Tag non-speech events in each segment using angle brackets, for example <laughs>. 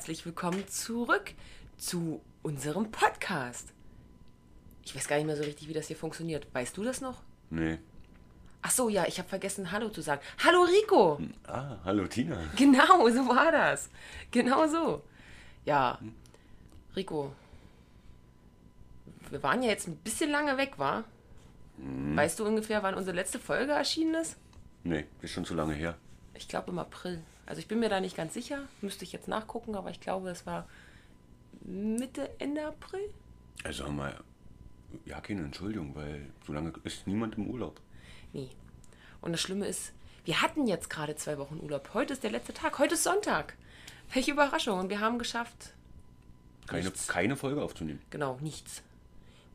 herzlich willkommen zurück zu unserem Podcast. Ich weiß gar nicht mehr so richtig, wie das hier funktioniert. Weißt du das noch? Nee. Ach so, ja, ich habe vergessen, Hallo zu sagen. Hallo Rico! Ah, hallo Tina. <laughs> Genau, so war das. Genau so. Ja, Rico, wir waren ja jetzt ein bisschen lange weg, war? Weißt du ungefähr, wann unsere letzte Folge erschienen ist? Nee, ist schon zu lange her. Ich glaube im April. Also ich bin mir da nicht ganz sicher, müsste ich jetzt nachgucken, aber ich glaube, es war Mitte, Ende April. Also wir ja keine Entschuldigung, weil so lange ist niemand im Urlaub. Nee. Und das Schlimme ist, wir hatten jetzt gerade zwei Wochen Urlaub. Heute ist der letzte Tag. Heute ist Sonntag. Welche Überraschung. Und wir haben geschafft, Keine, Nichts. keine Folge aufzunehmen. genau, nichts.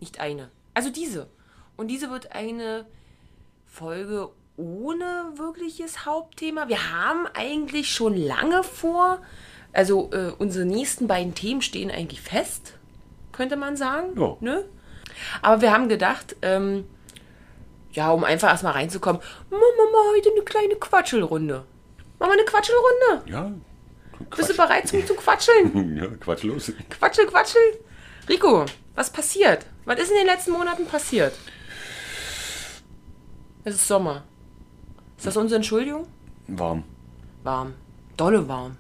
Nicht eine. Also diese. Und diese wird eine Folge ohne wirkliches Hauptthema. Wir haben eigentlich schon lange vor, also äh, unsere nächsten beiden Themen stehen eigentlich fest, könnte man sagen. Ja. Ne? Aber wir haben gedacht, ähm, ja, um einfach erstmal reinzukommen, machen wir mal heute eine kleine Quatschelrunde. Machen wir eine Quatschelrunde? Ja. Bist du bereit zum, <laughs> zum Quatscheln? <laughs> Ja, Quatsch los. Quatschel, quatschel. Rico, was passiert? Was ist in den letzten Monaten passiert? Es ist Sommer. Ist das unsere Entschuldigung? Warm. Warm. Dolle warm.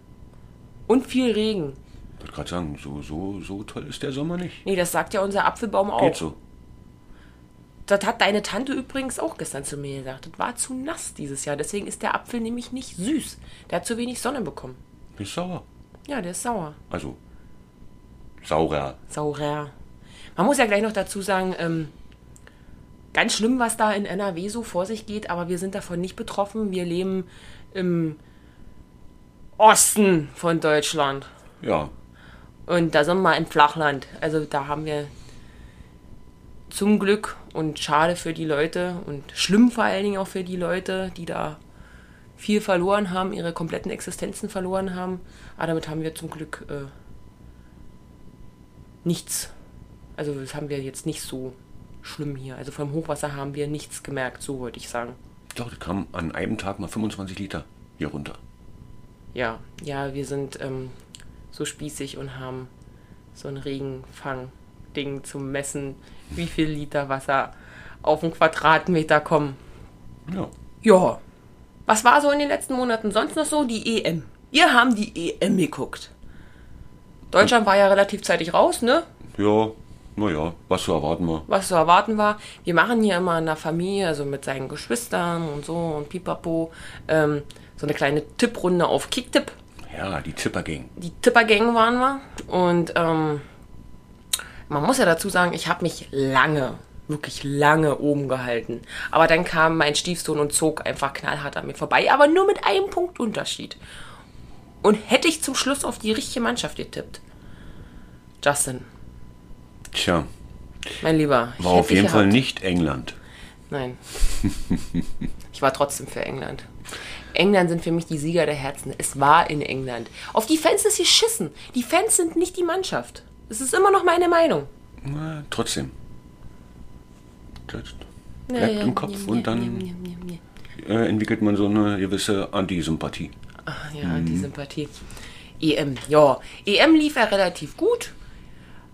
Und viel Regen. Ich wollte gerade sagen, so, so, so toll ist der Sommer nicht. Nee, das sagt ja unser Apfelbaum auch. Geht so. Das hat deine Tante übrigens auch gestern zu mir gesagt. Das war zu nass dieses Jahr. Deswegen ist der Apfel nämlich nicht süß. Der hat zu wenig Sonne bekommen. Ist sauer. Ja, der ist sauer. Also, saurer. Saurer. Man muss ja gleich noch dazu sagen, ähm, ganz schlimm, was da in NRW so vor sich geht, aber wir sind davon nicht betroffen. Wir leben im Osten von Deutschland. Ja. Und da sind wir im Flachland. Also da haben wir zum Glück und schade für die Leute und schlimm vor allen Dingen auch für die Leute, die da viel verloren haben, ihre kompletten Existenzen verloren haben. Aber damit haben wir zum Glück äh, nichts. Also das haben wir jetzt nicht so schlimm hier. Also vom Hochwasser haben wir nichts gemerkt, so wollte ich sagen. Doch, da kam an einem Tag mal 25 Liter hier runter. Ja, ja, wir sind ähm, so spießig und haben so ein Regenfang-Ding zum Messen, wie viel Liter Wasser auf einen Quadratmeter kommen. Ja. Ja. Was war so in den letzten Monaten sonst noch so? Die EM. Wir haben die EM geguckt. Deutschland war ja relativ zeitig raus, ne? Ja, naja, was zu erwarten war. Was zu erwarten war. Wir machen hier immer in der Familie, also mit seinen Geschwistern und so und pipapo, ähm, so eine kleine Tipprunde auf Kicktipp. Ja, die Zippergang. die Tippergang waren wir. Und ähm, man muss ja dazu sagen, ich habe mich lange, wirklich lange oben gehalten. Aber dann kam mein Stiefsohn und zog einfach knallhart an mir vorbei, aber nur mit einem Punkt Unterschied. Und hätte ich zum Schluss auf die richtige Mannschaft getippt. Justin, Tja, mein Lieber. ich war auf jeden Fall nicht England. Nein. <laughs> Ich war trotzdem für England. England sind für mich die Sieger der Herzen. Es war in England. Auf die Fans ist geschissen. Die Fans sind nicht die Mannschaft. Es ist immer noch meine Meinung. Na, trotzdem. Ja, bleibt ja, im Kopf ja, und dann äh, entwickelt man so eine gewisse Antisympathie. Ach ja, die Sympathie. EM, ja. EM lief ja relativ gut.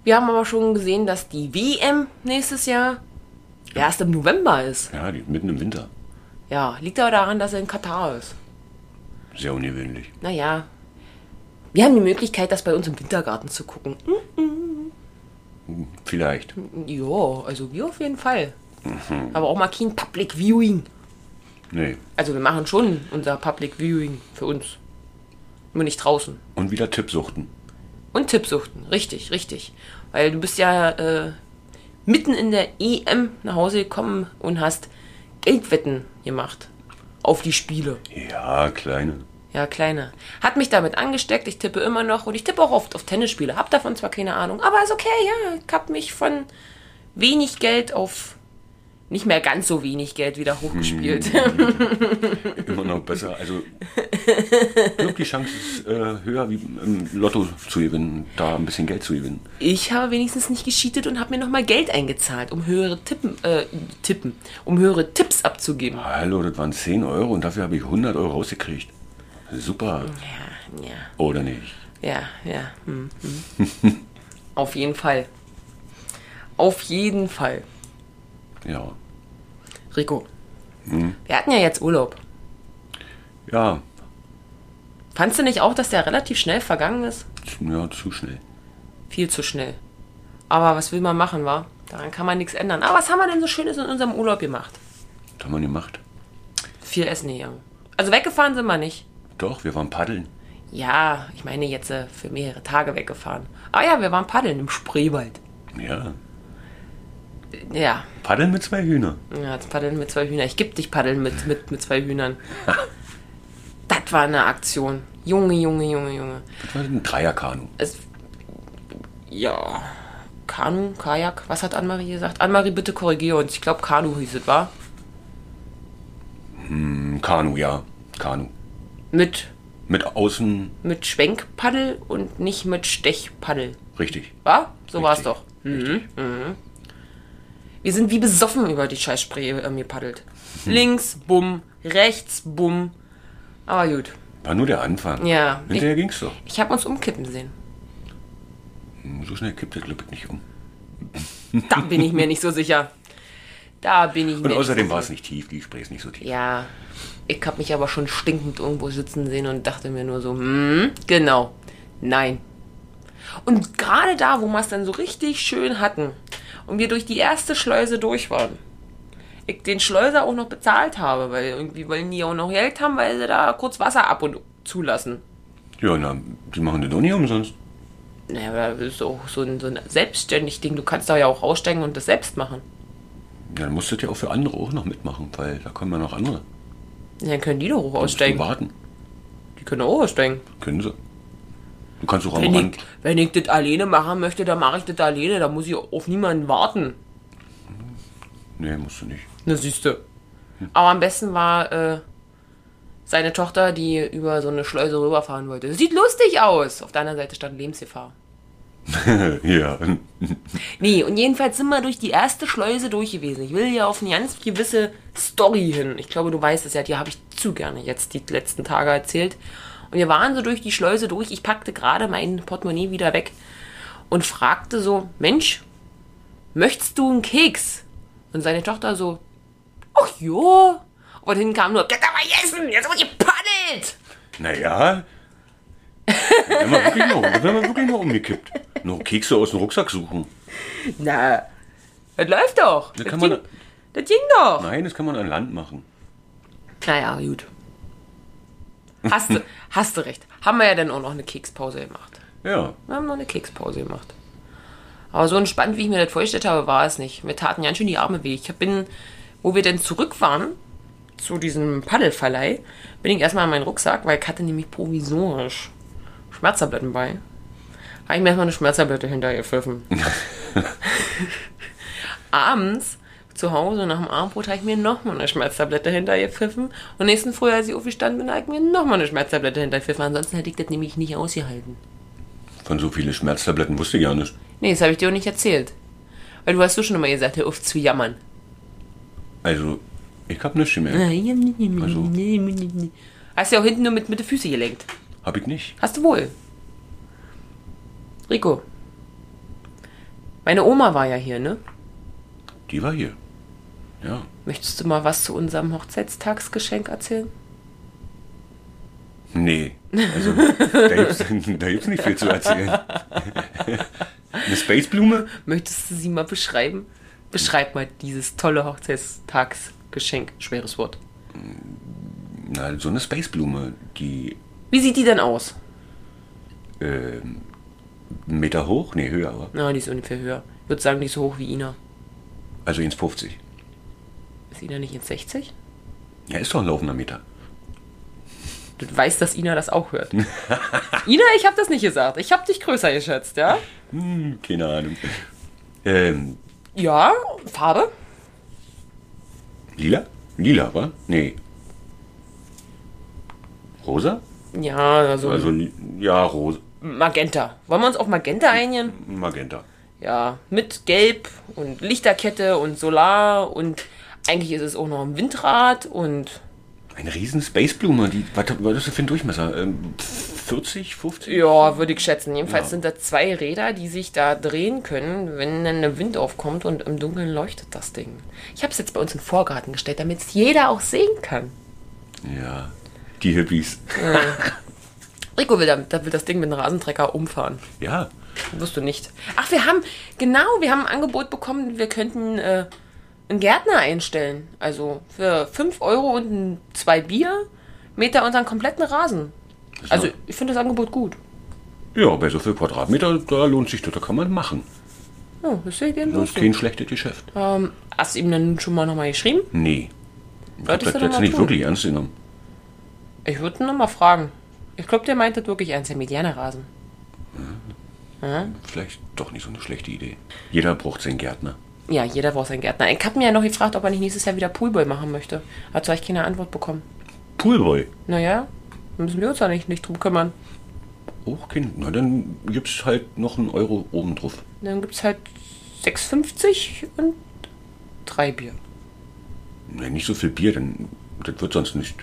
Wir haben aber schon gesehen, dass die WM nächstes Jahr erst im November ist. Ja, die, mitten im Winter. Ja, liegt aber daran, dass er in Katar ist. Sehr ungewöhnlich. Naja. Wir haben die Möglichkeit, das bei uns im Wintergarten zu gucken. Hm? Vielleicht. Ja, also wir auf jeden Fall. Aber auch mal kein Public Viewing. Nee. Also wir machen schon unser Public Viewing für uns. Nur nicht draußen. Und wieder Tippsuchten. Und Tippsuchten, richtig, richtig. Weil du bist ja äh, mitten in der EM nach Hause gekommen und hast Geldwetten gemacht. Auf die Spiele. Ja, kleine. Ja, kleine. Hat mich damit angesteckt, ich tippe immer noch und ich tippe auch oft auf Tennisspiele. Hab davon zwar keine Ahnung, aber ist okay, ja. Ich hab mich von wenig Geld auf nicht mehr ganz so wenig Geld wieder hochgespielt. Immer noch besser. Also, ich glaube, die Chance ist äh, höher, wie im Lotto zu gewinnen, da ein bisschen Geld zu gewinnen. Ich habe wenigstens nicht gescheatet und habe mir nochmal Geld eingezahlt, um höhere Tippen, äh, Tippen, um höhere Tipps abzugeben. Hallo, das waren 10 Euro und dafür habe ich 100 Euro rausgekriegt. Super. Ja, ja. Oder nicht? Ja, ja. Hm, hm. Auf jeden Fall. Auf jeden Fall. Ja. Rico, wir hatten ja jetzt Urlaub. Ja, Fandst du nicht auch, dass der relativ schnell vergangen ist? ja, zu schnell. Viel zu schnell. Aber was will man machen, war? Daran kann man nichts ändern. Aber was haben wir denn so Schönes in unserem Urlaub gemacht? Was haben wir gemacht? Viel Essen gegangen. Also weggefahren sind wir nicht. Doch, wir waren paddeln. Ja, ich meine jetzt äh, für mehrere Tage weggefahren. Ah ja, wir waren paddeln im Spreewald. Ja. Ja, Paddeln mit zwei Hühnern. ja jetzt paddeln mit zwei Hühnern. Ich geb dich paddeln mit, mit, mit zwei Hühnern. <laughs> das war eine Aktion. Junge, Junge, Junge, Junge. Das war ein Dreierkanu. Es, ja, Kanu, Kajak, was hat Annemarie gesagt? Annemarie, bitte korrigiere uns. Ich glaube, Kanu hieß es, war? Ein Kanu, ja. Kanu. Mit, Mit außen, mit Schwenkpaddel und nicht mit Stechpaddel. richtig. War? So war es Richtig. doch. Mhm. Mhm. Wir sind wie besoffen über die Scheißspree ähm, gepaddelt. Links, bumm, rechts, bumm. Aber gut. War nur der Anfang. Ja, Hinterher ging's doch. Ich habe uns umkippen sehen. So schnell kippt der Glück nicht um. Da bin ich mir nicht so sicher. Da bin ich mir Und außerdem so war es nicht tief, die Spree ist nicht so tief. Ja, ich habe mich aber schon stinkend irgendwo sitzen sehen und dachte mir nur so, hm, genau, nein. Und gerade da, wo wir es dann so richtig schön hatten und wir durch die erste Schleuse durch waren, ich den Schleuser auch noch bezahlt habe, weil irgendwie wollen die auch noch Geld haben, weil sie da kurz Wasser ab und zulassen. Ja, na, die machen das doch nicht umsonst. Naja, aber das ist auch so ein, so ein selbstständig Ding. Du kannst da ja auch aussteigen und das selbst machen. Ja, dann musst du ja auch für andere auch noch mitmachen, weil da kommen ja noch andere. Dann können die doch auch aussteigen. warten. Die können auch aussteigen. Können sie. Du kannst auch am Wenn Rand. ich, wenn ich das alleine machen möchte, dann mache ich das alleine. Da muss ich auf niemanden warten. Nee, musst du nicht. Na, siehst du. Aber am besten war äh, seine Tochter, die über so eine Schleuse rüberfahren wollte. Sieht lustig aus. Auf der anderen Seite stand Lebensgefahr. <laughs> ja. Nee, und jedenfalls sind wir durch die erste Schleuse durch gewesen. Ich will ja auf eine ganz gewisse Story hin. Ich glaube, du weißt es ja, die habe ich zu gerne jetzt die letzten Tage erzählt. Und wir waren so durch die Schleuse durch. Ich packte gerade mein Portemonnaie wieder weg und fragte so, Mensch, möchtest du einen Keks? Und seine Tochter so, ach ja. Und hinten kam nur, geht aber essen, jetzt wird gepaddelt. Naja. Wenn man wirklich noch, wenn man wirklich noch umgekippt. Noch Kekse aus dem Rucksack suchen. Na, das läuft doch. Das Das, ging, man- das ging doch. Nein, das kann man an Land machen. Naja, gut. Hast du, hast du recht. Haben wir ja dann auch noch eine Kekspause gemacht. Ja. Wir haben noch eine Kekspause gemacht. Aber so entspannt, wie ich mir das vorgestellt habe, war es nicht. Mir taten ganz schön die Arme weh. Ich bin, wo wir denn zurück waren, zu diesem Paddelverleih, bin ich erstmal in meinen Rucksack, weil ich hatte nämlich provisorisch Schmerztabletten bei. Habe ich mir erstmal eine Schmerztablette hintergepfiffen. <laughs> Abends zu Hause nach dem Abendbrot habe ich mir nochmal eine Schmerztablette hintergepfiffen. Und nächsten Früh, als ich aufgestanden bin, habe ich mir nochmal eine Schmerztablette hintergepfiffen. Ansonsten hätte ich das nämlich nicht ausgehalten. Von so vielen Schmerztabletten wusste ich ja nicht. Nee, das habe ich dir auch nicht erzählt. Weil du hast du schon immer gesagt, hör auf zu jammern. Also, ich hab nichts gemerkt. Also. Hast ja auch hinten nur mit, mit den Füßen gelenkt. Hab ich nicht. Hast du wohl. Rico. Meine Oma war ja hier, ne? Die war hier. Ja. Möchtest du mal was zu unserem Hochzeitstagsgeschenk erzählen? Nee. Also, da <laughs> da gibt's nicht viel zu erzählen. <laughs> Eine Spaceblume? Möchtest du sie mal beschreiben? Beschreib mal dieses tolle Hochzeitstagsgeschenk. Schweres Wort. Na, so eine Spaceblume, die Wie sieht die denn aus? ähm, Meter hoch, nee, höher, aber. Na, die ist ungefähr höher. Ich würde sagen, nicht so hoch wie Ina. Also ins 50. Ist Ina nicht jetzt 60? Ja, ist doch ein laufender Meter. Du weißt, dass Ina das auch hört. <laughs> Ina, ich habe das nicht gesagt. Ich habe dich größer geschätzt, ja? Hm, keine Ahnung. Ähm, Ja, Farbe? lila? Lila, wa? Nee. Rosa? Ja, also, Also, ja, rosa. Magenta. Wollen wir uns auf Magenta einigen? Magenta. Ja, mit Gelb und Lichterkette und Solar und eigentlich ist es auch noch ein Windrad und Eine riesen Spaceblume, die, was, was ist das für ein Durchmesser? Ähm, 40, 50? Ja, würde ich schätzen. Jedenfalls Ja. sind da zwei Räder, die sich da drehen können, wenn dann der Wind aufkommt und im Dunkeln leuchtet das Ding. Ich habe es jetzt bei uns in den Vorgarten gestellt, damit es jeder auch sehen kann. Ja, die Hippies. Rico will, da, da will das Ding mit einem Rasentrecker umfahren. Ja, Wirst du nicht. Ach, wir haben, genau, wir haben ein Angebot bekommen, wir könnten äh, einen Gärtner einstellen. Also für 5 Euro und ein, zwei Bier mäht er unseren kompletten Rasen. Also ich finde das Angebot gut. ja, bei so viel Quadratmeter, da lohnt sich das, da kann man machen. Oh, das sehe ich eben Das ist kein schlechtes Geschäft. ähm, Hast du ihm dann schon mal nochmal geschrieben? Nee. Ich hab das jetzt nicht tun. wirklich ernst genommen. Ich würde ihn nochmal fragen. Ich glaube, der meint das wirklich ernst, der mäht gerne Rasen. Vielleicht doch nicht so eine schlechte Idee. Jeder braucht seinen Gärtner. Ja, jeder braucht seinen Gärtner. Ich habe mir ja noch gefragt, ob er nicht nächstes Jahr wieder Poolboy machen möchte. Dazu habe ich keine Antwort bekommen. Poolboy. Naja, müssen wir uns da nicht, nicht drum kümmern. Auch kein. Na, dann gibt's halt noch einen Euro oben drauf. Dann gibt es halt 6,50 und drei Bier. Nee, nicht so viel Bier, denn das wird sonst nicht.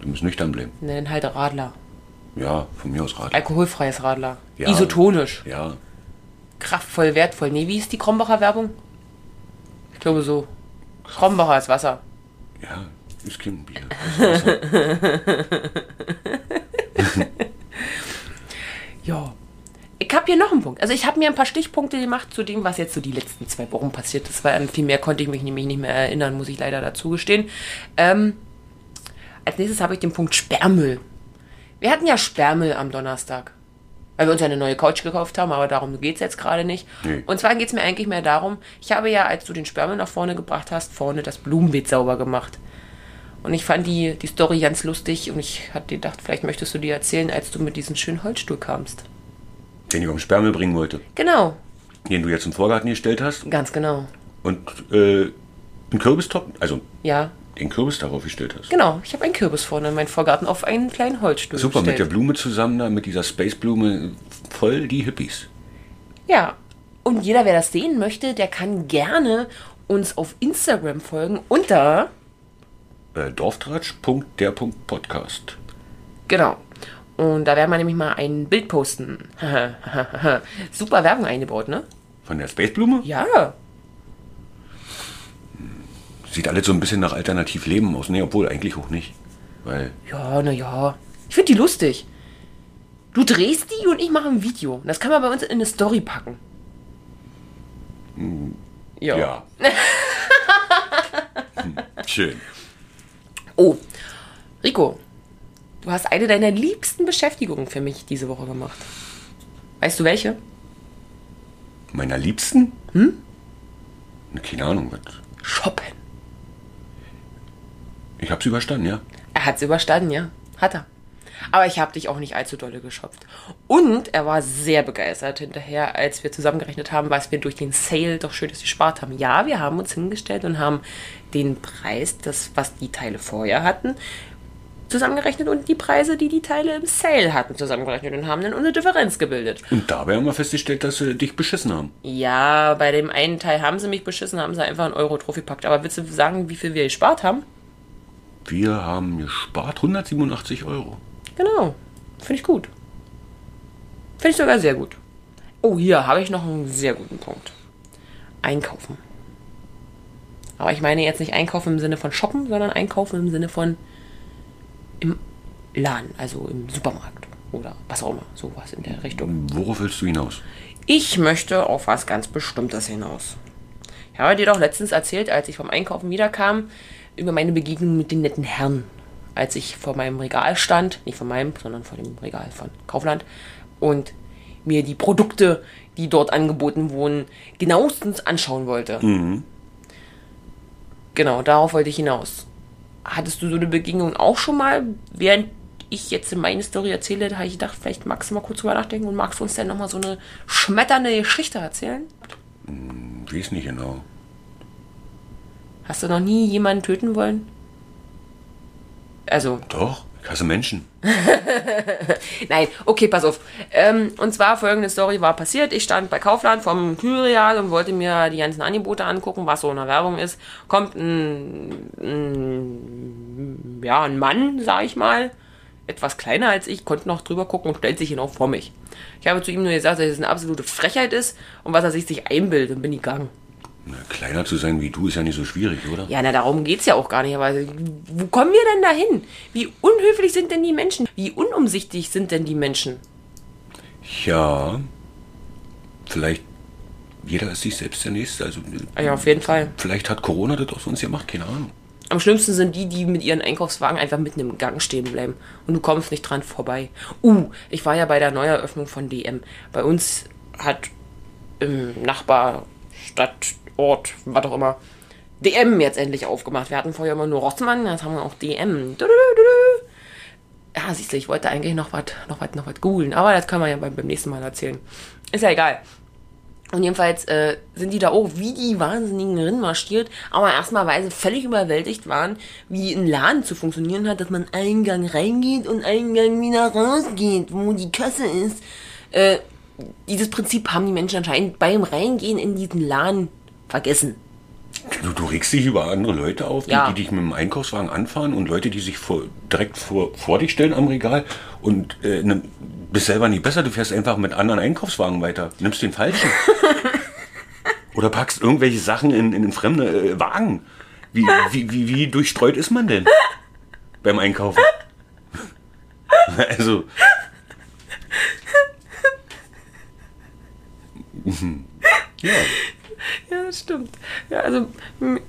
Du musst nüchtern bleiben. Ne, Dann halt Radler. Ja, von mir aus Rat. Alkoholfreies Radler. Ja. Isotonisch. Ja, Kraftvoll, wertvoll. Nee, wie ist die Krombacher Werbung? Ich glaube so. Krombacher ist Wasser. ja, ist kein Bier. Ist. <laughs> Ja. Ich habe hier noch einen Punkt. Also ich habe mir ein paar Stichpunkte gemacht zu dem, was jetzt so die letzten zwei Wochen passiert ist, weil an viel mehr konnte ich mich nämlich nicht mehr erinnern, muss ich leider dazu gestehen. Ähm, als nächstes habe ich den Punkt Sperrmüll. Wir hatten ja Sperrmüll am Donnerstag. Weil wir uns ja eine neue Couch gekauft haben, aber darum geht es jetzt gerade nicht. Nee. Und zwar geht es mir eigentlich mehr darum, ich habe ja, als du den Sperrmüll nach vorne gebracht hast, vorne das Blumenbeet sauber gemacht. Und ich fand die, die Story ganz lustig und ich hatte gedacht, vielleicht möchtest du dir erzählen, als du mit diesem schönen Holzstuhl kamst. Den ich den Sperrmüll bringen wollte. Genau, Den du jetzt im Vorgarten gestellt hast. ganz genau. Und äh, einen Kürbistop, also Ja, den Kürbis darauf gestellt hast. genau. Ich habe einen Kürbis vorne in meinem Vorgarten auf einen kleinen Holzstuhl Super, mit der gestellt. Blume zusammen da, mit dieser Spaceblume, voll die Hippies. Ja, und jeder, wer das sehen möchte, der kann gerne uns auf Instagram folgen unter, Äh, Dorftratsch.der.podcast. genau. Und da werden wir nämlich mal ein Bild posten. <laughs> Super Werbung eingebaut, ne? Von der Spaceblume? Ja. Sieht alles so ein bisschen nach Alternativleben aus. Nee, obwohl eigentlich auch nicht. Weil, Ja, naja. Ich finde die lustig. Du drehst die und ich mache ein Video. Das kann man bei uns in eine Story packen. ja. Hm, Schön. Oh, Rico, du hast eine deiner liebsten Beschäftigungen für mich diese Woche gemacht. Weißt du welche? Meiner Liebsten? Hm? Keine Ahnung. Was. Shoppen. Ich hab's überstanden, ja. Er hat's überstanden, ja. Hat er. Aber ich habe dich auch nicht allzu dolle geschopft. Und er war sehr begeistert hinterher, als wir zusammengerechnet haben, was wir durch den Sale doch schönes gespart haben. Ja, wir haben uns hingestellt und haben den Preis, das, was die Teile vorher hatten, zusammengerechnet und die Preise, die die Teile im Sale hatten, zusammengerechnet und haben dann unsere Differenz gebildet. Und dabei haben wir festgestellt, dass sie dich beschissen haben. Ja, bei dem einen Teil haben sie mich beschissen, haben sie einfach einen Euro drauf gepackt. Aber willst du sagen, wie viel wir gespart haben? Wir haben gespart 187 Euro. Genau. Finde ich gut. Finde ich sogar sehr gut. Oh, hier habe ich noch einen sehr guten Punkt. Einkaufen. Aber ich meine jetzt nicht einkaufen im Sinne von shoppen, sondern einkaufen im Sinne von im Laden, also im Supermarkt oder was auch immer, sowas in der Richtung. Worauf willst du hinaus? Ich möchte auf was ganz Bestimmtes hinaus. Ich habe dir doch letztens erzählt, als ich vom Einkaufen wiederkam, über meine Begegnung mit den netten Herren. Als ich vor meinem Regal stand, nicht vor meinem, sondern vor dem Regal von Kaufland und mir die Produkte, die dort angeboten wurden, genauestens anschauen wollte. Genau, darauf wollte ich hinaus. Hattest du so eine Begegnung auch schon mal, während ich jetzt meine Story erzähle, da habe ich gedacht, vielleicht magst du mal kurz drüber nachdenken und magst du uns dann nochmal so eine schmetternde Geschichte erzählen? Weiß nicht genau. Hast du noch nie jemanden töten wollen? Also, Doch, ich hasse Menschen. <laughs> nein, okay, pass auf. Ähm, und zwar folgende Story war passiert. Ich stand bei Kaufland vom Kühlreal und wollte mir die ganzen Angebote angucken, was so in der Werbung ist. Kommt ein, ein ja, ein Mann, sag ich mal. etwas kleiner als ich, konnte noch drüber gucken und stellt sich genau vor mich. Ich habe zu ihm nur gesagt, dass es eine absolute Frechheit ist und was er sich sich einbildet und bin gegangen. Na, kleiner zu sein wie du ist ja nicht so schwierig, oder? Ja, na, darum geht's ja auch gar nicht. Aber wo kommen wir denn dahin? Wie unhöflich sind denn die Menschen? Wie unumsichtig sind denn die Menschen? Ja, vielleicht jeder ist sich selbst der Nächste. Also, Ja, auf jeden Fall. vielleicht hat Corona das aus uns gemacht, keine Ahnung. Am schlimmsten sind die, die mit ihren Einkaufswagen einfach mitten im Gang stehen bleiben. Und du kommst nicht dran vorbei. Uh, ich war ja bei der Neueröffnung von DM. Bei uns hat im Nachbarstadtort, was auch immer, DM jetzt endlich aufgemacht. Wir hatten vorher immer nur Rossmann, jetzt haben wir auch DM. Ja, siehst du, ich wollte eigentlich noch was noch was, noch was googeln, aber das können wir ja beim, beim nächsten Mal erzählen. Ist ja egal. Und jedenfalls äh, sind die da auch wie die Wahnsinnigen rinmarschiert, aber erstmal, weil sie völlig überwältigt waren, wie ein Laden zu funktionieren hat, dass man Eingang reingeht und Eingang wieder rausgeht, wo die Kasse ist. Äh, dieses Prinzip haben die Menschen anscheinend beim Reingehen in diesen Laden vergessen. Du, du regst dich über andere Leute auf, die, Ja. die dich mit dem Einkaufswagen anfahren und Leute, die sich vor, direkt vor, vor dich stellen am Regal und äh, ne, bist selber nicht besser. Du fährst einfach mit anderen Einkaufswagen weiter. Nimmst den falschen. <laughs> Oder packst irgendwelche Sachen in, in fremde äh, Wagen. Wie, wie, wie, wie durchstreut ist man denn beim Einkaufen? <laughs> Also. <laughs> ja. <laughs> Ja, das stimmt. Ja, also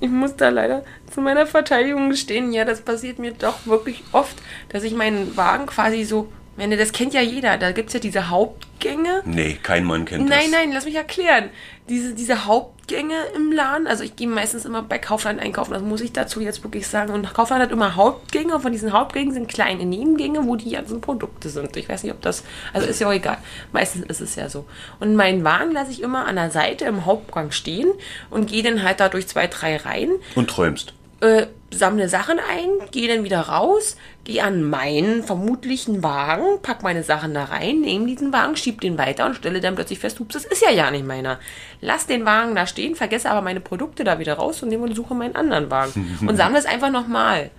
ich muss da leider zu meiner Verteidigung gestehen, ja, das passiert mir doch wirklich oft, dass ich meinen Wagen quasi so, meine, das kennt ja jeder, da gibt es ja diese Hauptgänge. Nee, kein Mann kennt Nein, das. nein, lass mich erklären. Diese, diese Hauptgänge im Laden, also ich gehe meistens immer bei Kaufland einkaufen, das muss ich dazu jetzt wirklich sagen. Und Kaufland hat immer Hauptgänge und von diesen Hauptgängen sind kleine Nebengänge, wo die ganzen Produkte sind. Ich weiß nicht, ob das, also ist ja auch egal. Meistens ist es ja so. Und meinen Wagen lasse ich immer an der Seite im Hauptgang stehen und gehe dann halt da durch zwei, drei Reihen Und träumst. äh, sammle Sachen ein, gehe dann wieder raus, gehe an meinen vermutlichen Wagen, pack meine Sachen da rein, nehme diesen Wagen, schieb den weiter und stelle dann plötzlich fest, ups, das ist ja ja nicht meiner. Lass den Wagen da stehen, vergesse aber meine Produkte da wieder raus und nehme und suche meinen anderen Wagen <laughs> und sammle es einfach nochmal.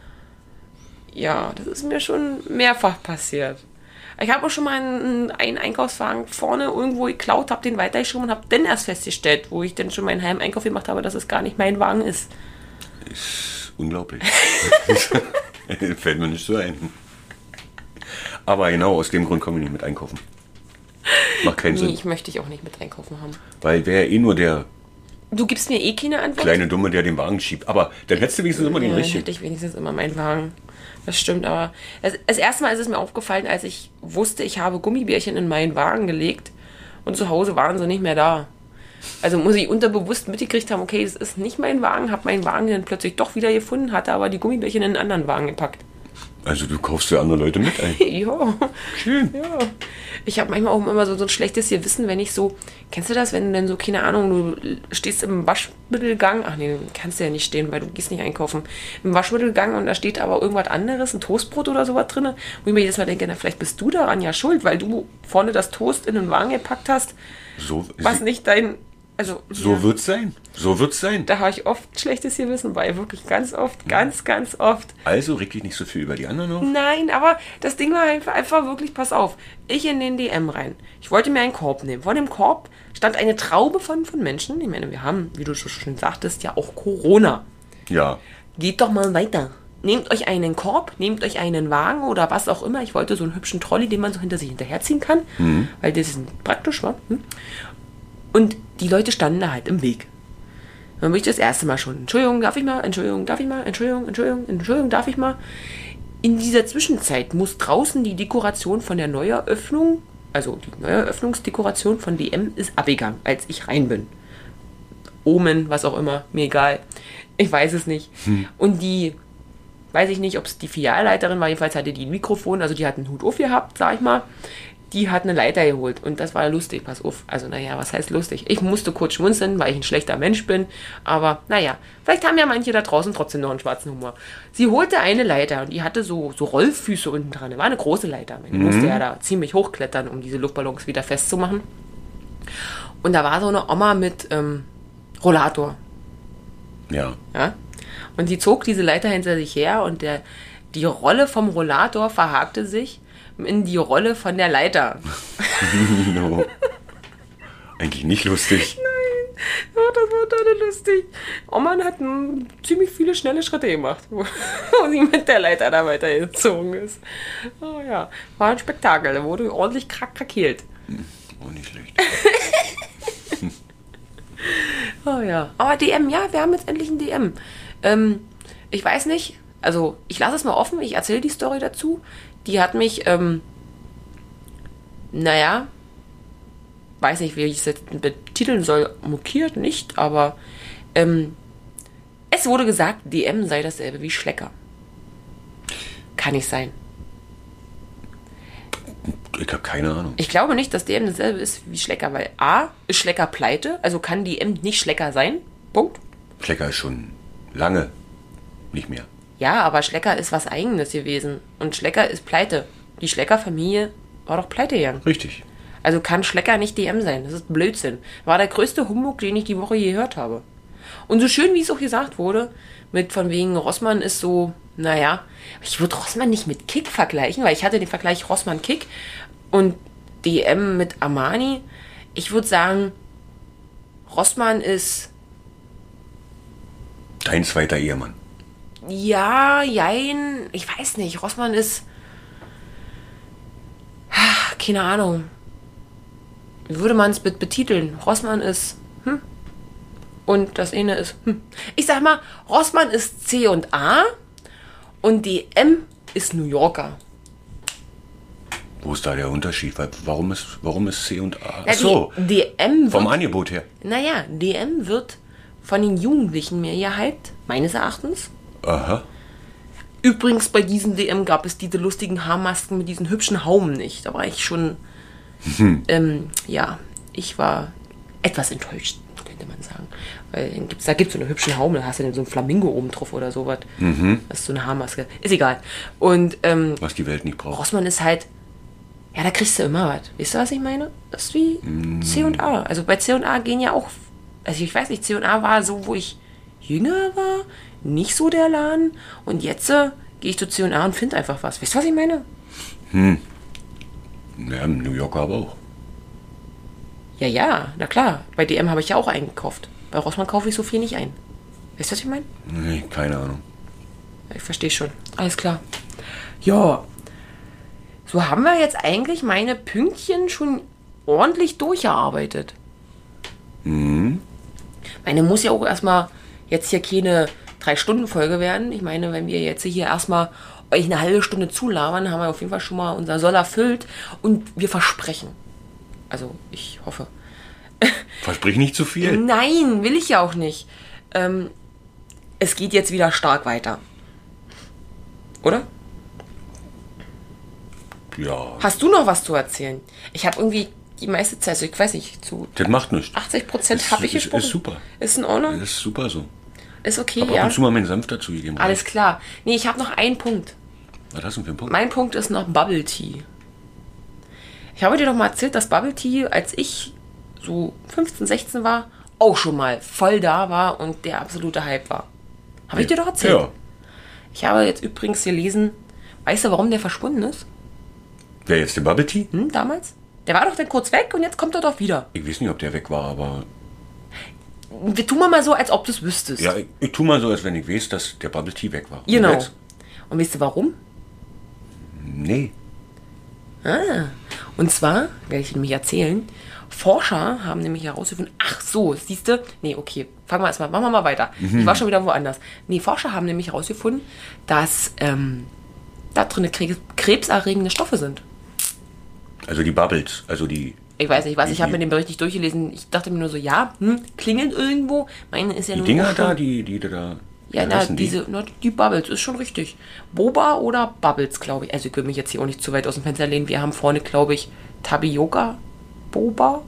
Ja, das ist mir schon mehrfach passiert. Ich habe auch schon mal einen, einen Einkaufswagen vorne irgendwo geklaut, habe den weitergeschoben und habe dann erst festgestellt, wo ich dann schon meinen Heimeinkauf gemacht habe, dass es gar nicht mein Wagen ist. Unglaublich. <laughs> Fällt mir nicht so ein. Aber genau aus dem Grund komme ich nicht mit einkaufen. Macht keinen Nee, Sinn. ich möchte dich auch nicht mit einkaufen haben. Weil wäre eh nur der Du gibst mir eh keine Antwort. kleine Dumme, der den Wagen schiebt. Aber dann hättest du wenigstens immer den ja, dann richtigen. hätte ich wenigstens immer meinen Wagen. Das stimmt, aber das, das erste Mal ist es mir aufgefallen, als ich wusste, ich habe Gummibärchen in meinen Wagen gelegt und zu Hause waren sie nicht mehr da. Also muss ich unterbewusst mitgekriegt haben, okay, das ist nicht mein Wagen, habe meinen Wagen dann plötzlich doch wieder gefunden, hatte aber die Gummibärchen in einen anderen Wagen gepackt. Also du kaufst für andere Leute mit ein. <laughs> ja. Schön. Ja. Ich habe manchmal auch immer so, so ein schlechtes Gewissen, wenn ich so, kennst du das, wenn du denn so, keine Ahnung, du stehst im Waschmittelgang, ach nee, kannst du ja nicht stehen, weil du gehst nicht einkaufen, im Waschmittelgang und da steht aber irgendwas anderes, ein Toastbrot oder sowas drin, wo ich mir jedes Mal denke, na, vielleicht bist du daran ja schuld, weil du vorne das Toast in den Wagen gepackt hast, So, was nicht dein, also so ja, wird's sein. So wird's sein. da habe ich oft schlechtes Gewissen bei, wirklich ganz oft, ganz, ganz oft. Also reg dich nicht so viel über die anderen auf. Nein, aber das Ding war einfach, einfach wirklich, pass auf, ich in den DM rein. Ich wollte mir einen Korb nehmen. Vor dem Korb stand eine Traube von, von Menschen. Ich meine, wir haben, wie du so schön sagtest, ja auch Corona. Ja. Geht doch mal weiter. Nehmt euch einen Korb, nehmt euch einen Wagen oder was auch immer. Ich wollte so einen hübschen Trolley, den man so hinter sich hinterherziehen kann, weil das ist praktisch war. Hm? Und die Leute standen da halt im Weg. Dann bin ich das erste Mal schon. Entschuldigung, darf ich mal? Entschuldigung, darf ich mal? Entschuldigung, Entschuldigung, Entschuldigung, darf ich mal? In dieser Zwischenzeit muss draußen die Dekoration von der Neueröffnung, also die Neueröffnungsdekoration von DM ist abgegangen, als ich rein bin. Omen, was auch immer, mir egal. Ich weiß es nicht. Und die, weiß ich nicht, ob es die Filialleiterin war, jedenfalls hatte die ein Mikrofon, also die hat einen Hut auf gehabt, sag ich mal. Die hat eine Leiter geholt und das war lustig, pass auf. Also naja, was heißt lustig? Ich musste kurz schmunzeln, weil ich ein schlechter Mensch bin, aber naja, vielleicht haben ja manche da draußen trotzdem noch einen schwarzen Humor. Sie holte eine Leiter und die hatte so, so Rollfüße unten dran. War eine große Leiter. Man musste ja da ziemlich hochklettern, um diese Luftballons wieder festzumachen. Und da war so eine Oma mit ähm, Rollator. Ja. Ja? Und sie zog diese Leiter hinter sich her und der, die Rolle vom Rollator verhakte sich in die Rolle von der Leiter. <laughs> no. Eigentlich nicht lustig. <laughs> Ja, das war total lustig. Oman hat m, ziemlich viele schnelle Schritte gemacht, <laughs> wo wo sie mit der Leiter da weitergezogen ist. Oh ja, war ein Spektakel. Da wurde ordentlich krack krakeelt. Oh, nicht schlecht. Oh ja. Aber DM, ja, wir haben jetzt endlich ein DM. Ähm, ich weiß nicht, also ich lasse es mal offen, ich erzähle die Story dazu. Die hat mich, ähm, naja, weiß nicht, wie ich es jetzt betiteln soll, mokiert nicht, aber ähm, es wurde gesagt, DM sei dasselbe wie Schlecker. Kann nicht sein. Ich habe keine Ahnung. Ich glaube nicht, dass DM dasselbe ist wie Schlecker, weil A ist Schlecker pleite, also kann DM nicht Schlecker sein. Punkt. Schlecker ist schon lange nicht mehr. Ja, aber Schlecker ist was Eigenes gewesen. Und Schlecker ist pleite. Die Schlecker-Familie war doch pleite gegangen. Richtig. Also kann Schlecker nicht DM sein. Das ist Blödsinn. War der größte Humbug, den ich die Woche je gehört habe. Und so schön, wie es auch gesagt wurde, mit von wegen Rossmann ist so, naja, ich würde Rossmann nicht mit Kick vergleichen, weil ich hatte den Vergleich Rossmann-Kick und DM mit Armani. Ich würde sagen, Rossmann ist Dein zweiter Ehemann. Ja, jein, ich weiß nicht. Rossmann ist. Ah, Keine Ahnung. Wie würde man es bet- betiteln? Rossmann ist. Hm. Und das eine ist. Hm. Ich sag mal, Rossmann ist C und A und die M ist New Yorker. Wo ist da der Unterschied? Warum ist, warum ist C und A? Ach so, die DM vom wird, Angebot her. naja, DM wird von den Jugendlichen mehr gehypt, meines Erachtens. Aha. Übrigens, bei diesen DM gab es diese lustigen Haarmasken mit diesen hübschen Haumen nicht. Da war ich schon, ähm, ja, ich war etwas enttäuscht, könnte man sagen. Weil gibt's, da gibt es so eine hübsche Haume, da hast du dann so ein Flamingo oben drauf oder sowas. Das ist so eine Haarmaske. Ist egal. Und ähm, Was die Welt nicht braucht. Rossmann ist halt, ja, da kriegst du immer was. Weißt du, was ich meine? Das ist wie C und A. Also bei C und A gehen ja auch, also ich weiß nicht, C und A war so, wo ich jünger war, nicht so der Laden. Und jetzt äh, gehe ich zu C und finde einfach was. Weißt du, was ich meine? Ja, im New Yorker aber auch. Ja, ja, na klar. Bei DM habe ich ja auch eingekauft. Bei Rossmann kaufe ich so viel nicht ein. Weißt du, was ich meine? Nee, keine Ahnung. Ich verstehe schon. Alles klar. Ja. So haben wir jetzt eigentlich meine Pünktchen schon ordentlich durchgearbeitet. Meine muss ja auch erstmal jetzt hier keine Drei-Stunden-Folge werden. Ich meine, wenn wir jetzt hier erstmal euch eine halbe Stunde zulabern, haben wir auf jeden Fall schon mal unser Soll erfüllt und wir versprechen. Also, ich hoffe. <laughs> Versprich nicht zu viel. Nein, will ich ja auch nicht. Ähm, es geht jetzt wieder stark weiter. Oder? Ja, Hast du noch was zu erzählen? Ich habe irgendwie die meiste Zeit, also ich weiß nicht, zu das macht nichts. 80 Prozent Ist- habe ich gesprochen. ist super. Ist in Ordnung? Ist super so. Ist okay, Hab ab ja. und zu mal meinen Senf dazu gegeben. Alles klar. Nee, ich habe noch einen Punkt. Was hast du denn für einen Punkt? Mein Punkt ist noch Bubble Tea. Ich habe dir doch mal erzählt, dass Bubble Tea, als ich so 15, 16 war, auch schon mal voll da war und der absolute Hype war. Habe ich dir doch erzählt? Ja. Ich habe jetzt übrigens gelesen, weißt du, warum der verschwunden ist? Wer jetzt der Bubble Tea? Hm, damals? Der war doch dann kurz weg und jetzt kommt er doch wieder. Ich weiß nicht, ob der weg war, aber Wir tun mal so, als ob du es wüsstest. ja, ich, ich tu mal so, als wenn ich weiß, dass der Bubble Tea weg war. Und Genau. jetzt? Und weißt du warum? Nee. Ah. Und zwar, werde ich nämlich erzählen, Forscher haben nämlich herausgefunden, ach so, siehst du, nee, okay, fangen wir erstmal, machen wir mal weiter. Ich war schon wieder woanders. Nee, Forscher haben nämlich herausgefunden, dass ähm, da drin Krebs, krebserregende Stoffe sind. Also die Bubbles, also die. Ich weiß nicht was, ich habe mir den Bericht nicht durchgelesen. Ich dachte mir nur so, ja, hm, klingelt irgendwo. Meine ist ja Die nur Dinger da, die, die da. Ja, na, heißen die? diese, na, die Bubbles, ist schon richtig. Boba oder Bubbles, glaube ich. Also ich will mich jetzt hier auch nicht zu weit aus dem Fenster lehnen. Wir haben vorne, glaube ich, Tapioca, Boba,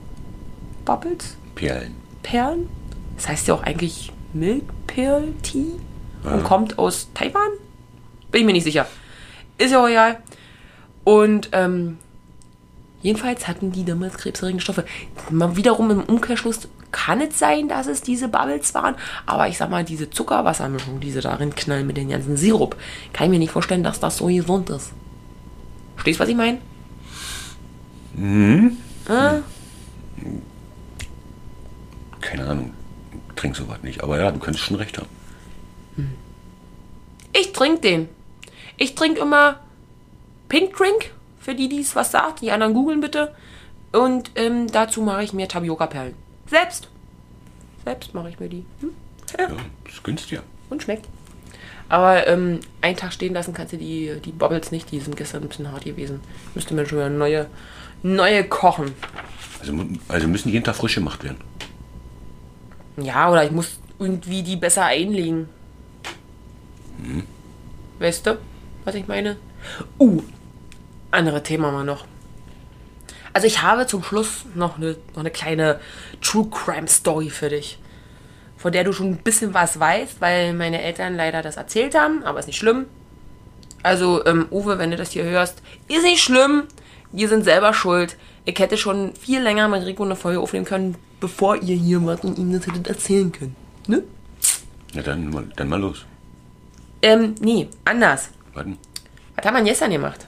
Bubbles, Perlen. Perlen. Das heißt ja auch eigentlich Milk Pearl Tea und kommt aus Taiwan? Bin ich mir nicht sicher. Ist ja auch egal. Und ähm, Jedenfalls hatten die damals krebserregende Stoffe. Mal wiederum im Umkehrschluss kann es sein, dass es diese Bubbles waren, aber ich sag mal, diese Zuckerwassermischung, die sie darin knallen mit den ganzen Sirup, kann ich mir nicht vorstellen, dass das so gesund ist. Verstehst du, was ich meine? Mhm. Ah, Keine Ahnung. Trink sowas nicht. Aber ja, du könntest schon recht haben. ich trinke den. Ich trinke immer Pink Drink, für die, die es was sagt. Die anderen googeln bitte. Und ähm, dazu mache ich mir Tapioca-Perlen. Selbst. Selbst mache ich mir die. Hm? Ja, das ist günstiger. Und schmeckt. Aber ähm, einen Tag stehen lassen kannst du die, die Bobbles nicht. Die sind gestern ein bisschen hart gewesen. Müsste man schon wieder neue, neue kochen. Also, also müssen jeden Tag frisch gemacht werden. Ja, oder ich muss irgendwie die besser einlegen. Weißt du, was ich meine? Uh, andere Thema mal noch. Also ich habe zum Schluss noch eine, noch eine kleine True Crime Story für dich. Von der du schon ein bisschen was weißt, weil meine Eltern leider das erzählt haben, aber ist nicht schlimm. Also, ähm, Uwe, wenn du das hier hörst, ist nicht schlimm. Wir sind selber schuld. Ich hätte schon viel länger mit Rico eine Folge aufnehmen können, bevor ihr hier wart und ihm das hättet erzählen können. Ne? Ja, dann, mal- dann mal los. Ähm, nee, anders. Warten. Was haben wir denn gestern gemacht?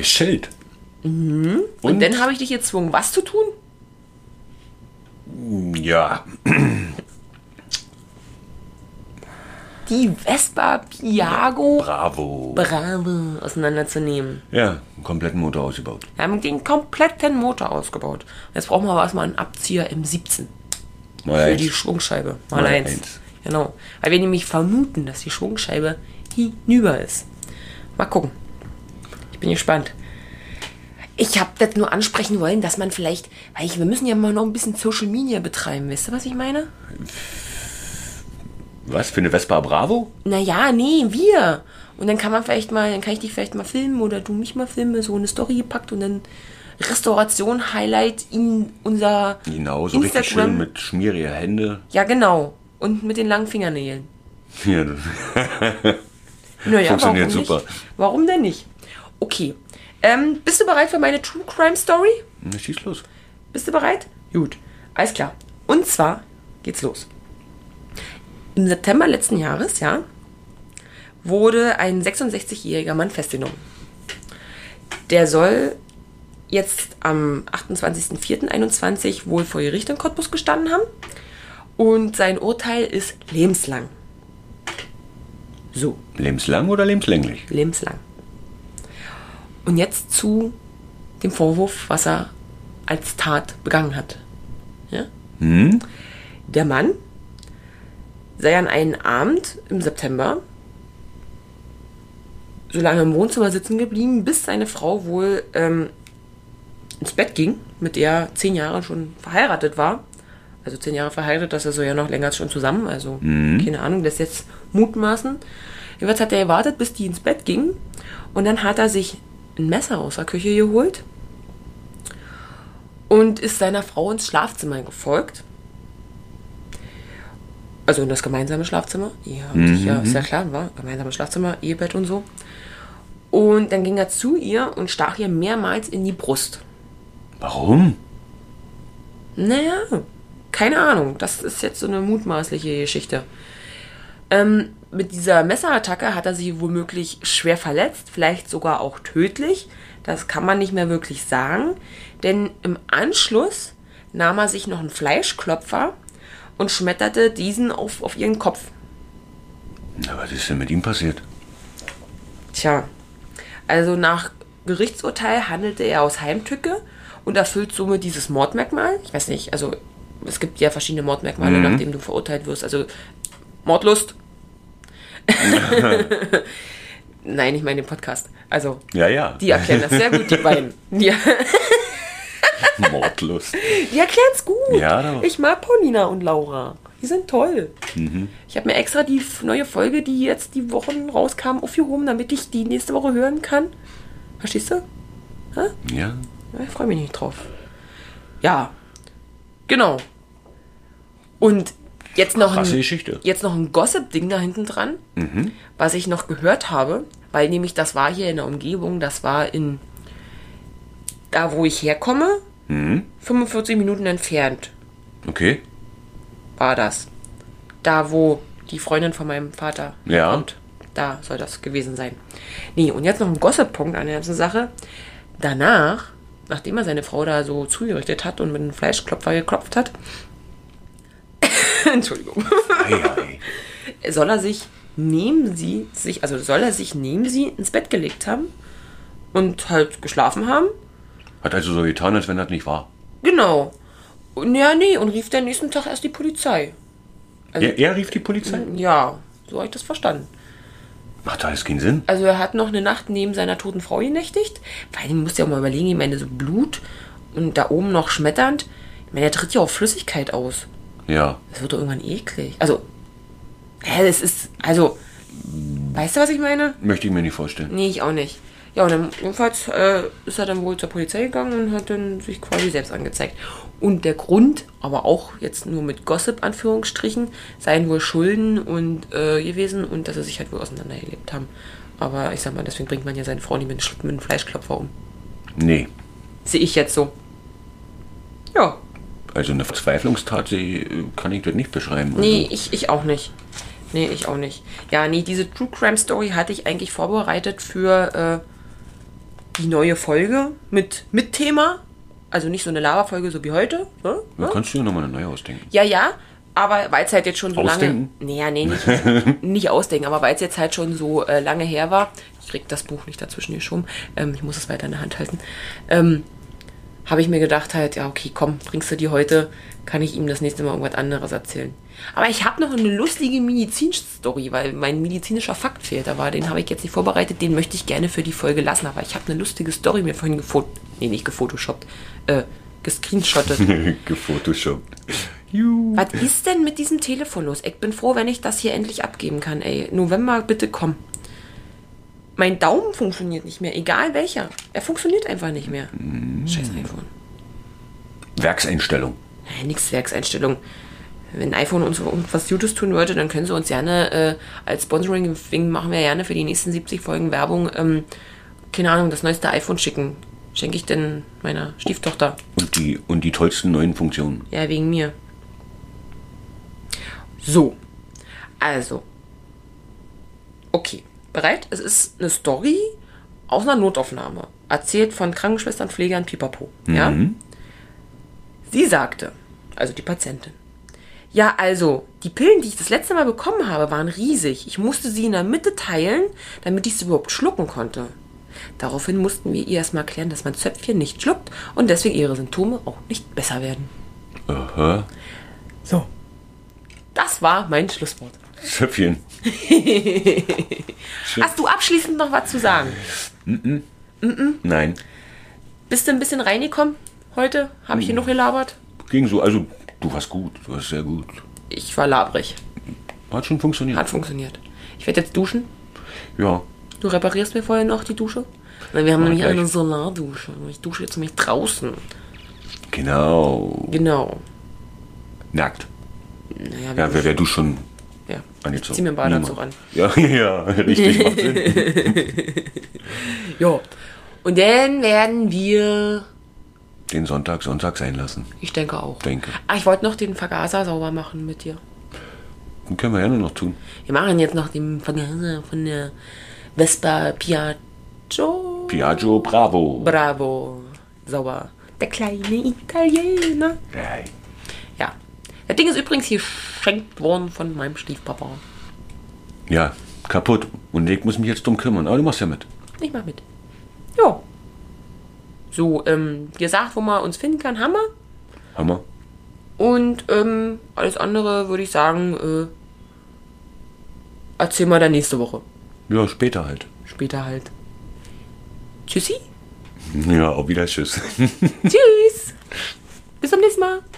Hier Schild. Und, Und? dann habe ich dich gezwungen, was zu tun? Ja. <clears throat> Die Vespa Piago Bravo. Bravo auseinanderzunehmen. Ja, einen kompletten Motor ausgebaut. Wir haben den kompletten Motor ausgebaut. Jetzt brauchen wir aber erstmal einen Abzieher im 17. Mal Für eins. die Schwungscheibe. Mal, Mal eins. eins. Genau. Weil wir nämlich vermuten, dass die Schwungscheibe hinüber ist. Mal gucken. Ich bin gespannt. Ich habe das nur ansprechen wollen, dass man vielleicht, weil ich, wir müssen ja mal noch ein bisschen Social Media betreiben, wisst ihr, was ich meine? Was, für eine Vespa Bravo? Naja, nee, wir. Und dann kann man vielleicht mal, dann kann ich dich vielleicht mal filmen oder du mich mal filmen, so eine Story gepackt und dann Restauration, Highlight in unser Genau, so richtig Instagram. schön mit schmieriger Hände. Ja, genau. Und mit den langen Fingernägeln. Ja, <laughs> Naja, Funktioniert warum super. Nicht? Warum denn nicht? Okay. Ähm, bist du bereit für meine True Crime Story? Na, schieß los. Bist du bereit? Gut. Alles klar. Und zwar geht's los. Im September letzten Jahres, ja, wurde ein 66-jähriger Mann festgenommen. Der soll jetzt am 28.04.21 wohl vor Gericht in Cottbus gestanden haben. Und sein Urteil ist lebenslang. So, Lebenslang oder lebenslänglich? lebenslang. Und jetzt zu dem Vorwurf, was er als Tat begangen hat. Ja? Hm? Der Mann sei an einem Abend im September so lange im Wohnzimmer sitzen geblieben, bis seine Frau wohl ähm, ins Bett ging, mit der er zehn Jahre schon verheiratet war. Also zehn Jahre verheiratet, das ist so ja noch länger schon zusammen. Also keine Ahnung, das jetzt mutmaßen. Jedenfalls hat er gewartet, bis die ins Bett ging. Und dann hat er sich ein Messer aus der Küche geholt und ist seiner Frau ins Schlafzimmer gefolgt. Also in das gemeinsame Schlafzimmer. Ja, ja ist ja klar, war gemeinsames Schlafzimmer, Ehebett und so. Und dann ging er zu ihr und stach ihr mehrmals in die Brust. Warum? Naja, keine Ahnung. Das ist jetzt so eine mutmaßliche Geschichte. Ähm, mit dieser Messerattacke hat er sie womöglich schwer verletzt, vielleicht sogar auch tödlich. Das kann man nicht mehr wirklich sagen. Denn im Anschluss nahm er sich noch einen Fleischklopfer und schmetterte diesen auf, auf ihren Kopf. Na, was ist denn mit ihm passiert? Tja, also nach Gerichtsurteil handelte er aus Heimtücke und erfüllt somit dieses Mordmerkmal. Ich weiß nicht, also es gibt ja verschiedene Mordmerkmale, nachdem du verurteilt wirst. Also Mordlust. <laughs> Nein, ich meine den Podcast. Also, Ja, ja. die erklären das sehr gut, die beiden. Die, <laughs> Mordlust. die erklären es gut. Ja, ich mag Paulina und Laura. Die sind toll. Ich habe mir extra die neue Folge, die jetzt die Wochen rauskam, aufgehoben, damit ich die nächste Woche hören kann. Verstehst du? Ja. Ja, ich freue mich nicht drauf. Ja, genau. Und jetzt noch Krasse ein, Geschichte. jetzt noch ein Gossip-Ding da hinten dran, was ich noch gehört habe, weil nämlich das war hier in der Umgebung, das war in da wo ich herkomme, Hm? 45 Minuten entfernt Okay. war das. Da wo die Freundin von meinem Vater Ja. kommt. Da soll das gewesen sein. Nee, und jetzt noch ein Gossip-Punkt an der ganzen Sache. Danach, nachdem er seine Frau da so zugerichtet hat und mit einem Fleischklopfer geklopft hat, <laughs> Entschuldigung, Ei, ei. soll er sich neben sie, sich, also soll er sich neben sie ins Bett gelegt haben und halt geschlafen haben. Hat also so getan, als wenn das nicht war. Genau. Und ja, nee, und rief der nächsten Tag erst die Polizei. Also- er, er rief die Polizei? Ja, so habe ich das verstanden. Macht alles keinen Sinn. Also er hat noch eine Nacht neben seiner toten Frau genächtigt. Weil ich muss ja auch mal überlegen, ich meine, so Blut und da oben noch schmetternd. Ich meine, er tritt ja auch Flüssigkeit aus. Ja. Das wird doch irgendwann eklig. Also, hä, das ist, also, weißt du, was ich meine? Möchte ich mir nicht vorstellen. Nee, ich auch nicht. Ja, und dann, jedenfalls äh, ist er dann wohl zur Polizei gegangen und hat dann sich quasi selbst angezeigt. Und der Grund, aber auch jetzt nur mit Gossip, Anführungsstrichen, seien wohl Schulden und äh, gewesen und dass sie sich halt wohl auseinandergelebt haben. Aber ich sag mal, deswegen bringt man ja seine Frau nicht mit, mit einem Fleischklopfer um. Nee. Sehe ich jetzt so. Ja, Also eine Verzweiflungstat sie, kann ich das nicht beschreiben. Nee, ich, ich auch nicht. Nee, ich auch nicht. Ja, nee, diese True Crime Story hatte ich eigentlich vorbereitet für äh, die neue Folge mit, mit Thema. Also nicht so eine Lava-Folge so wie heute. Ne? Also, da kannst du dir nochmal eine neue ausdenken. Ja, ja, aber weil es halt jetzt schon so Ausdenken? lange. Nee, ja, nee, nicht, <laughs> nicht ausdenken, aber weil es jetzt halt schon so äh, lange her war. Ich krieg das Buch nicht dazwischen geschoben. Ähm, ich muss es weiter in der Hand halten. Ähm, habe ich mir gedacht halt, ja, okay, komm, bringst du die heute, kann ich ihm das nächste Mal irgendwas anderes erzählen. Aber ich habe noch eine lustige Medizin-Story, weil mein medizinischer Fakt fehlt. Aber den habe ich jetzt nicht vorbereitet, den möchte ich gerne für die Folge lassen. Aber ich habe eine lustige Story mir vorhin gefot... Nee, nicht gefotoshoppt. Äh, gescreenshottet. <laughs> Gefotoshoppt. Juhu. Was ist denn mit diesem Telefon los? Ich bin froh, wenn ich das hier endlich abgeben kann, ey. November, bitte komm. Mein Daumen funktioniert nicht mehr, egal welcher. Er funktioniert einfach nicht mehr. Scheiß iPhone. Werkseinstellung. Naja, nix Werkseinstellung. Wenn iPhone uns irgendwas Gutes tun würde, dann können sie uns gerne äh, als Sponsoring deswegen machen wir gerne für die nächsten 70 Folgen Werbung, ähm, keine Ahnung, das neueste iPhone schicken. Schenke ich denn meiner Stieftochter. Und die, und die tollsten neuen Funktionen. Ja, wegen mir. So. Also. Okay. Bereit? Es ist eine Story aus einer Notaufnahme. Erzählt von Krankenschwestern, Pflegern, Pipapo. Ja? Sie sagte, also die Patientin. Ja, also, die Pillen, die ich das letzte Mal bekommen habe, waren riesig. Ich musste sie in der Mitte teilen, damit ich sie überhaupt schlucken konnte. Daraufhin mussten wir ihr erstmal erklären, dass man Zöpfchen nicht schluckt und deswegen ihre Symptome auch nicht besser werden. Aha. So. Das war mein Schlusswort. Zöpfchen. <laughs> Hast du abschließend noch was zu sagen? Nein. Bist du ein bisschen reingekommen heute? Habe ich hier noch gelabert? Ging so. Also, du warst gut. Du warst sehr gut. Ich war labrig. Hat schon funktioniert. Hat funktioniert. Ich werde jetzt duschen. Ja. Du reparierst mir vorher noch die Dusche? Weil wir haben nämlich gleich. eine Solardusche. Ich dusche jetzt nämlich draußen. Genau. Genau. Nackt. Naja, Ja, wer, wer du schon ja. angezogen? Zieh mir einen Badeanzug an. Ja, <laughs> ja, richtig. macht Sinn. <laughs> Ja. Und dann werden wir. Den Sonntag Sonntag sein lassen. Ich denke auch. Denke. Ah, ich wollte noch den Vergaser sauber machen mit dir. Den können wir ja nur noch tun. Wir machen jetzt noch den Vergaser von der Vespa Piaggio. Piaggio Bravo. Bravo. Sauber. Der kleine Italiener. Ja. Das Ding ist übrigens hier geschenkt worden von meinem Stiefpapa. Ja, kaputt. Und ich muss mich jetzt drum kümmern. Aber du machst ja mit. Ich mach mit. Ja. So, ähm, gesagt, wo man uns finden kann, Hammer. Hammer. Und ähm, alles andere würde ich sagen, äh, erzähl mal dann nächste Woche. Ja, später halt. Später halt. Tschüssi. Ja, auf wieder Tschüss. <laughs> Tschüss. Bis zum nächsten Mal.